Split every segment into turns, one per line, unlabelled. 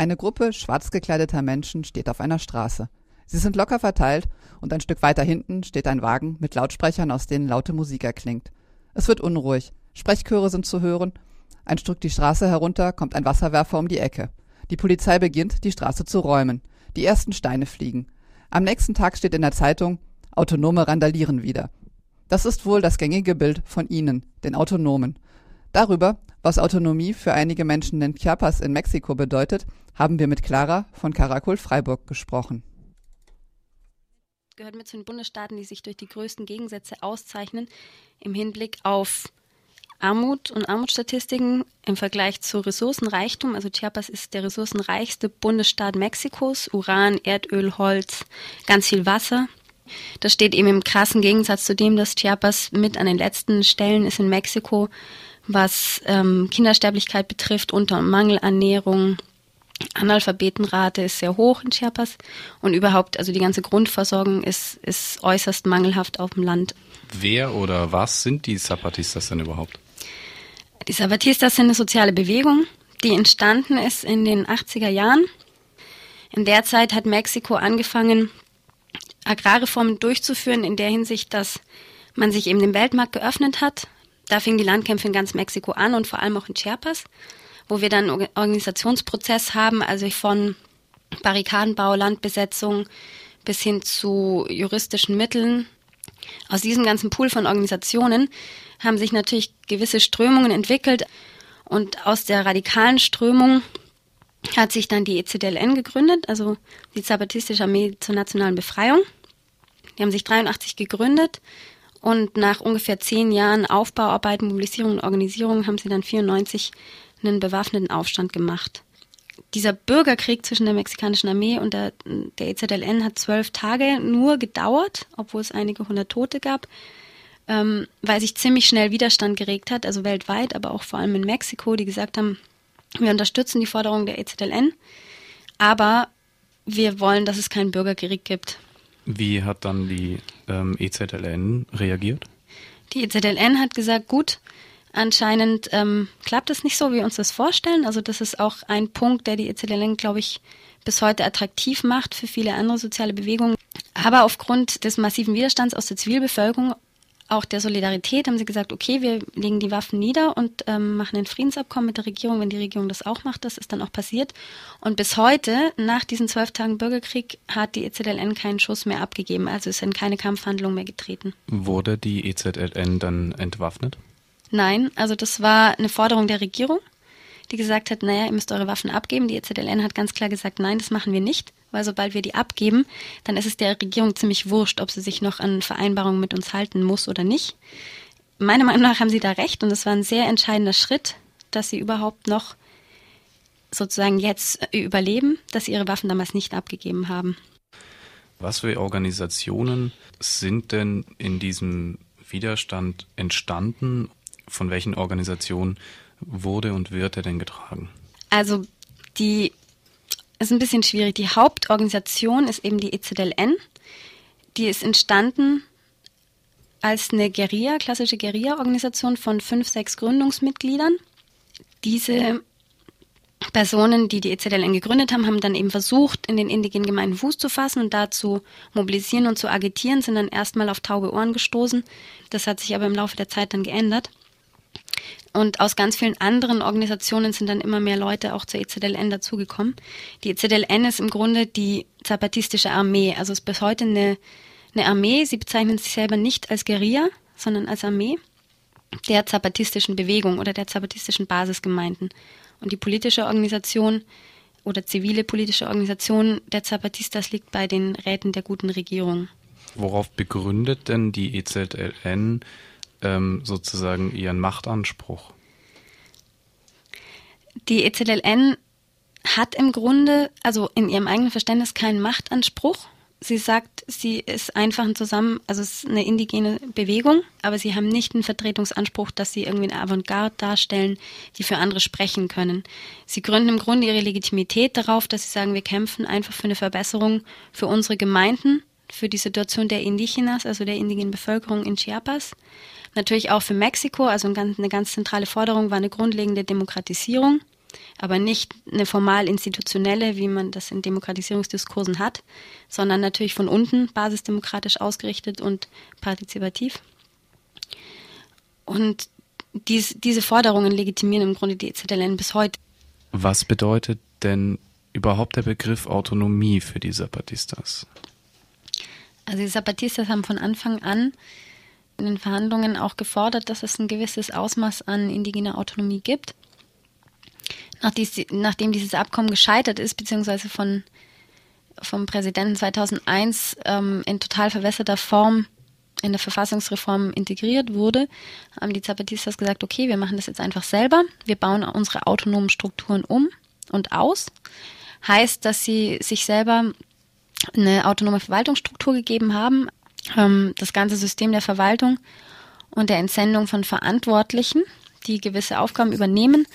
Eine Gruppe schwarz gekleideter Menschen steht auf einer Straße. Sie sind locker verteilt und ein Stück weiter hinten steht ein Wagen mit Lautsprechern, aus denen laute Musik erklingt. Es wird unruhig. Sprechchöre sind zu hören. Ein Stück die Straße herunter kommt ein Wasserwerfer um die Ecke. Die Polizei beginnt, die Straße zu räumen. Die ersten Steine fliegen. Am nächsten Tag steht in der Zeitung, Autonome randalieren wieder. Das ist wohl das gängige Bild von ihnen, den Autonomen. Darüber, was Autonomie für einige Menschen in Chiapas in Mexiko bedeutet, haben wir mit Clara von Caracol Freiburg gesprochen.
Gehört mit zu den Bundesstaaten, die sich durch die größten Gegensätze auszeichnen im Hinblick auf Armut und Armutsstatistiken im Vergleich zu Ressourcenreichtum. Also Chiapas ist der ressourcenreichste Bundesstaat Mexikos. Uran, Erdöl, Holz, ganz viel Wasser. Das steht eben im krassen Gegensatz zu dem, dass Chiapas mit an den letzten Stellen ist in Mexiko, was ähm, Kindersterblichkeit betrifft, Unter- und Mangelernährung. Analphabetenrate ist sehr hoch in Chiapas und überhaupt, also die ganze Grundversorgung ist, ist äußerst mangelhaft auf dem Land.
Wer oder was sind die Zapatistas denn überhaupt?
Die Zapatistas sind eine soziale Bewegung, die entstanden ist in den 80er Jahren. In der Zeit hat Mexiko angefangen, Agrarreformen durchzuführen, in der Hinsicht, dass man sich eben dem Weltmarkt geöffnet hat. Da fingen die Landkämpfe in ganz Mexiko an und vor allem auch in Chiapas, wo wir dann einen Organisationsprozess haben, also von Barrikadenbau, Landbesetzung bis hin zu juristischen Mitteln. Aus diesem ganzen Pool von Organisationen haben sich natürlich gewisse Strömungen entwickelt und aus der radikalen Strömung hat sich dann die ECDLN gegründet, also die Zapatistische Armee zur nationalen Befreiung. Die haben sich 83 gegründet und nach ungefähr zehn Jahren Aufbauarbeit, Mobilisierung und Organisierung haben sie dann 94 einen bewaffneten Aufstand gemacht. Dieser Bürgerkrieg zwischen der mexikanischen Armee und der, der EZLN hat zwölf Tage nur gedauert, obwohl es einige hundert Tote gab, ähm, weil sich ziemlich schnell Widerstand geregt hat, also weltweit, aber auch vor allem in Mexiko, die gesagt haben, wir unterstützen die Forderung der EZLN, aber wir wollen, dass es keinen Bürgerkrieg gibt.
Wie hat dann die ähm, EZLN reagiert?
Die EZLN hat gesagt, gut, anscheinend ähm, klappt es nicht so, wie wir uns das vorstellen. Also das ist auch ein Punkt, der die EZLN, glaube ich, bis heute attraktiv macht für viele andere soziale Bewegungen. Aber aufgrund des massiven Widerstands aus der Zivilbevölkerung auch der Solidarität haben sie gesagt, okay, wir legen die Waffen nieder und ähm, machen ein Friedensabkommen mit der Regierung, wenn die Regierung das auch macht. Das ist dann auch passiert. Und bis heute, nach diesen zwölf Tagen Bürgerkrieg, hat die EZLN keinen Schuss mehr abgegeben. Also ist in keine Kampfhandlung mehr getreten.
Wurde die EZLN dann entwaffnet?
Nein, also das war eine Forderung der Regierung, die gesagt hat, naja, ihr müsst eure Waffen abgeben. Die EZLN hat ganz klar gesagt, nein, das machen wir nicht weil sobald wir die abgeben, dann ist es der Regierung ziemlich wurscht, ob sie sich noch an Vereinbarungen mit uns halten muss oder nicht. Meiner Meinung nach haben sie da recht und es war ein sehr entscheidender Schritt, dass sie überhaupt noch sozusagen jetzt überleben, dass sie ihre Waffen damals nicht abgegeben haben.
Was für Organisationen sind denn in diesem Widerstand entstanden? Von welchen Organisationen wurde und wird er denn getragen?
Also die ist ein bisschen schwierig. Die Hauptorganisation ist eben die EZLN. Die ist entstanden als eine Guerilla, klassische Guerilla-Organisation von fünf, sechs Gründungsmitgliedern. Diese Personen, die die EZLN gegründet haben, haben dann eben versucht, in den indigenen Gemeinden Fuß zu fassen und da zu mobilisieren und zu agitieren, sind dann erstmal auf taube Ohren gestoßen. Das hat sich aber im Laufe der Zeit dann geändert. Und aus ganz vielen anderen Organisationen sind dann immer mehr Leute auch zur EZLN dazugekommen. Die EZLN ist im Grunde die zapatistische Armee. Also ist bis heute eine, eine Armee. Sie bezeichnen sich selber nicht als Guerilla, sondern als Armee der zapatistischen Bewegung oder der zapatistischen Basisgemeinden. Und die politische Organisation oder zivile politische Organisation der Zapatistas liegt bei den Räten der guten Regierung.
Worauf begründet denn die EZLN ähm, sozusagen ihren Machtanspruch?
Die EZLN hat im Grunde, also in ihrem eigenen Verständnis, keinen Machtanspruch. Sie sagt, sie ist einfach ein Zusammen, also es ist eine indigene Bewegung, aber sie haben nicht einen Vertretungsanspruch, dass sie irgendwie eine Avantgarde darstellen, die für andere sprechen können. Sie gründen im Grunde ihre Legitimität darauf, dass sie sagen, wir kämpfen einfach für eine Verbesserung für unsere Gemeinden, für die Situation der Indigenas, also der indigenen Bevölkerung in Chiapas. Natürlich auch für Mexiko, also eine ganz zentrale Forderung war eine grundlegende Demokratisierung aber nicht eine formal institutionelle, wie man das in Demokratisierungsdiskursen hat, sondern natürlich von unten basisdemokratisch ausgerichtet und partizipativ. Und dies, diese Forderungen legitimieren im Grunde die EZLN bis heute.
Was bedeutet denn überhaupt der Begriff Autonomie für die Zapatistas?
Also die Zapatistas haben von Anfang an in den Verhandlungen auch gefordert, dass es ein gewisses Ausmaß an indigener Autonomie gibt. Nachdem dieses Abkommen gescheitert ist, beziehungsweise von, vom Präsidenten 2001 ähm, in total verwässerter Form in der Verfassungsreform integriert wurde, haben die Zapatistas gesagt, okay, wir machen das jetzt einfach selber. Wir bauen unsere autonomen Strukturen um und aus. Heißt, dass sie sich selber eine autonome Verwaltungsstruktur gegeben haben, ähm, das ganze System der Verwaltung und der Entsendung von Verantwortlichen, die gewisse Aufgaben übernehmen,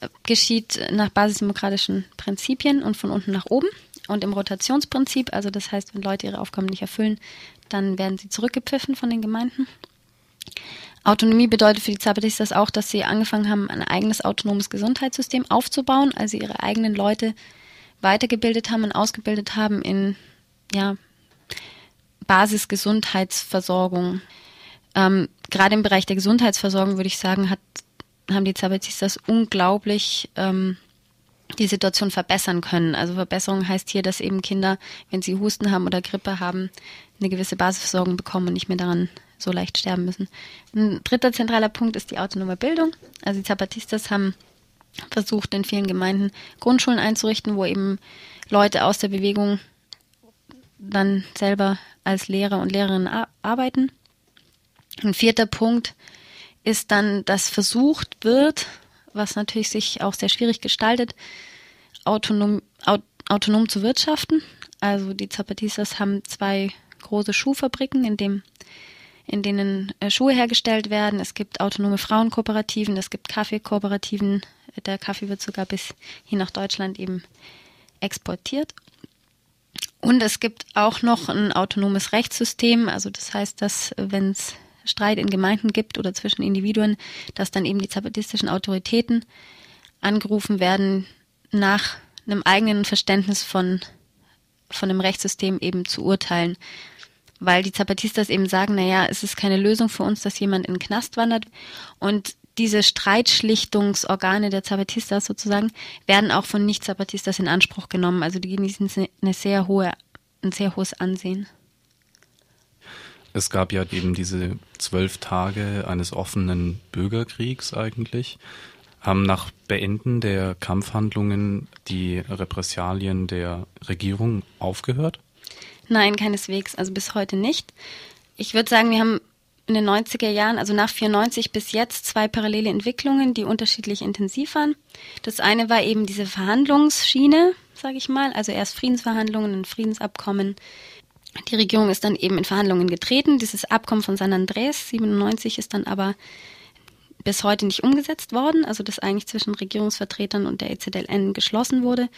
äh, geschieht nach basisdemokratischen Prinzipien und von unten nach oben und im Rotationsprinzip. Also das heißt, wenn Leute ihre Aufgaben nicht erfüllen, dann werden sie zurückgepfiffen von den Gemeinden. Autonomie bedeutet für die Zapatistas auch, dass sie angefangen haben, ein eigenes autonomes Gesundheitssystem aufzubauen, also ihre eigenen Leute weitergebildet haben und ausgebildet haben in ja, Basisgesundheitsversorgung. Ähm, gerade im Bereich der Gesundheitsversorgung würde ich sagen, hat, haben die Zapatistas unglaublich ähm, die Situation verbessern können. Also Verbesserung heißt hier, dass eben Kinder, wenn sie Husten haben oder Grippe haben, eine gewisse Basisversorgung bekommen und nicht mehr daran so leicht sterben müssen. Ein dritter zentraler Punkt ist die autonome Bildung. Also die Zapatistas haben versucht, in vielen Gemeinden Grundschulen einzurichten, wo eben Leute aus der Bewegung dann selber als Lehrer und Lehrerin arbeiten. Ein vierter Punkt ist dann, dass versucht wird, was natürlich sich auch sehr schwierig gestaltet, autonom, autonom zu wirtschaften. Also die Zapatistas haben zwei große Schuhfabriken, in, dem, in denen äh, Schuhe hergestellt werden. Es gibt autonome Frauenkooperativen, es gibt Kaffeekooperativen. Der Kaffee wird sogar bis hier nach Deutschland eben exportiert. Und es gibt auch noch ein autonomes Rechtssystem. Also das heißt, dass wenn es Streit in Gemeinden gibt oder zwischen Individuen, dass dann eben die zapatistischen Autoritäten angerufen werden, nach einem eigenen Verständnis von, von dem Rechtssystem eben zu urteilen. Weil die Zapatistas eben sagen, naja, es ist keine Lösung für uns, dass jemand in den Knast wandert. Und diese Streitschlichtungsorgane der Zapatistas sozusagen werden auch von Nicht-Zapatistas in Anspruch genommen. Also die genießen eine sehr hohe, ein sehr hohes Ansehen.
Es gab ja eben diese zwölf Tage eines offenen Bürgerkriegs eigentlich. Haben nach Beenden der Kampfhandlungen die Repressalien der Regierung aufgehört?
Nein, keineswegs. Also bis heute nicht. Ich würde sagen, wir haben in den 90er Jahren, also nach 94 bis jetzt, zwei parallele Entwicklungen, die unterschiedlich intensiv waren. Das eine war eben diese Verhandlungsschiene, sage ich mal, also erst Friedensverhandlungen, ein Friedensabkommen die Regierung ist dann eben in Verhandlungen getreten. Dieses Abkommen von San Andrés 97 ist dann aber bis heute nicht umgesetzt worden, also das eigentlich zwischen Regierungsvertretern und der EZLN geschlossen wurde.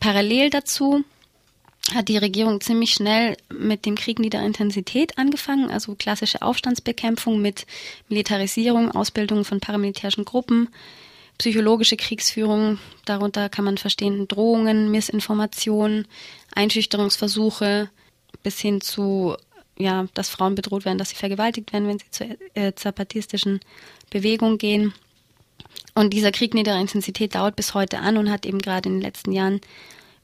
Parallel dazu hat die Regierung ziemlich schnell mit dem Krieg niederer Intensität angefangen, also klassische Aufstandsbekämpfung mit Militarisierung, Ausbildung von paramilitärischen Gruppen, psychologische Kriegsführung, darunter kann man verstehen Drohungen, Missinformationen, Einschüchterungsversuche, bis hin zu, ja, dass Frauen bedroht werden, dass sie vergewaltigt werden, wenn sie zur äh, zapatistischen Bewegung gehen. Und dieser Krieg niederer Intensität dauert bis heute an und hat eben gerade in den letzten Jahren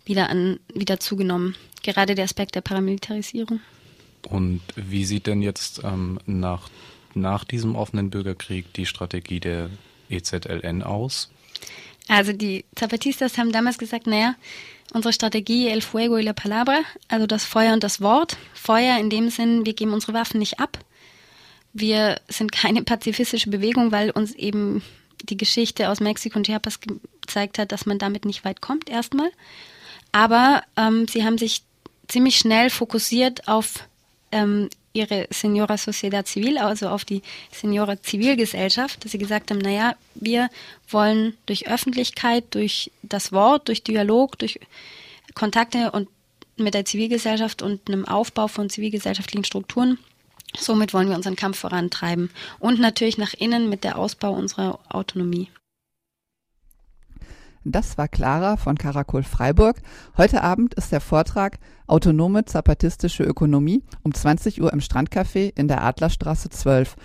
wieder an, wieder zugenommen. Gerade der Aspekt der Paramilitarisierung.
Und wie sieht denn jetzt ähm, nach, nach diesem offenen Bürgerkrieg die Strategie der EZLN aus?
Also die Zapatistas haben damals gesagt, naja, unsere Strategie El Fuego y la Palabra, also das Feuer und das Wort. Feuer in dem Sinn, wir geben unsere Waffen nicht ab. Wir sind keine pazifistische Bewegung, weil uns eben die Geschichte aus Mexiko und Chiapas gezeigt hat, dass man damit nicht weit kommt erstmal. Aber ähm, sie haben sich ziemlich schnell fokussiert auf ähm, ihre Senora Sociedad Civil, also auf die Senora Zivilgesellschaft, dass sie gesagt haben, naja, wir wollen durch Öffentlichkeit, durch das Wort, durch Dialog, durch Kontakte und mit der Zivilgesellschaft und einem Aufbau von zivilgesellschaftlichen Strukturen Somit wollen wir unseren Kampf vorantreiben und natürlich nach innen mit der Ausbau unserer Autonomie.
Das war Clara von Karakol Freiburg. Heute Abend ist der Vortrag Autonome zapatistische Ökonomie um 20 Uhr im Strandcafé in der Adlerstraße 12.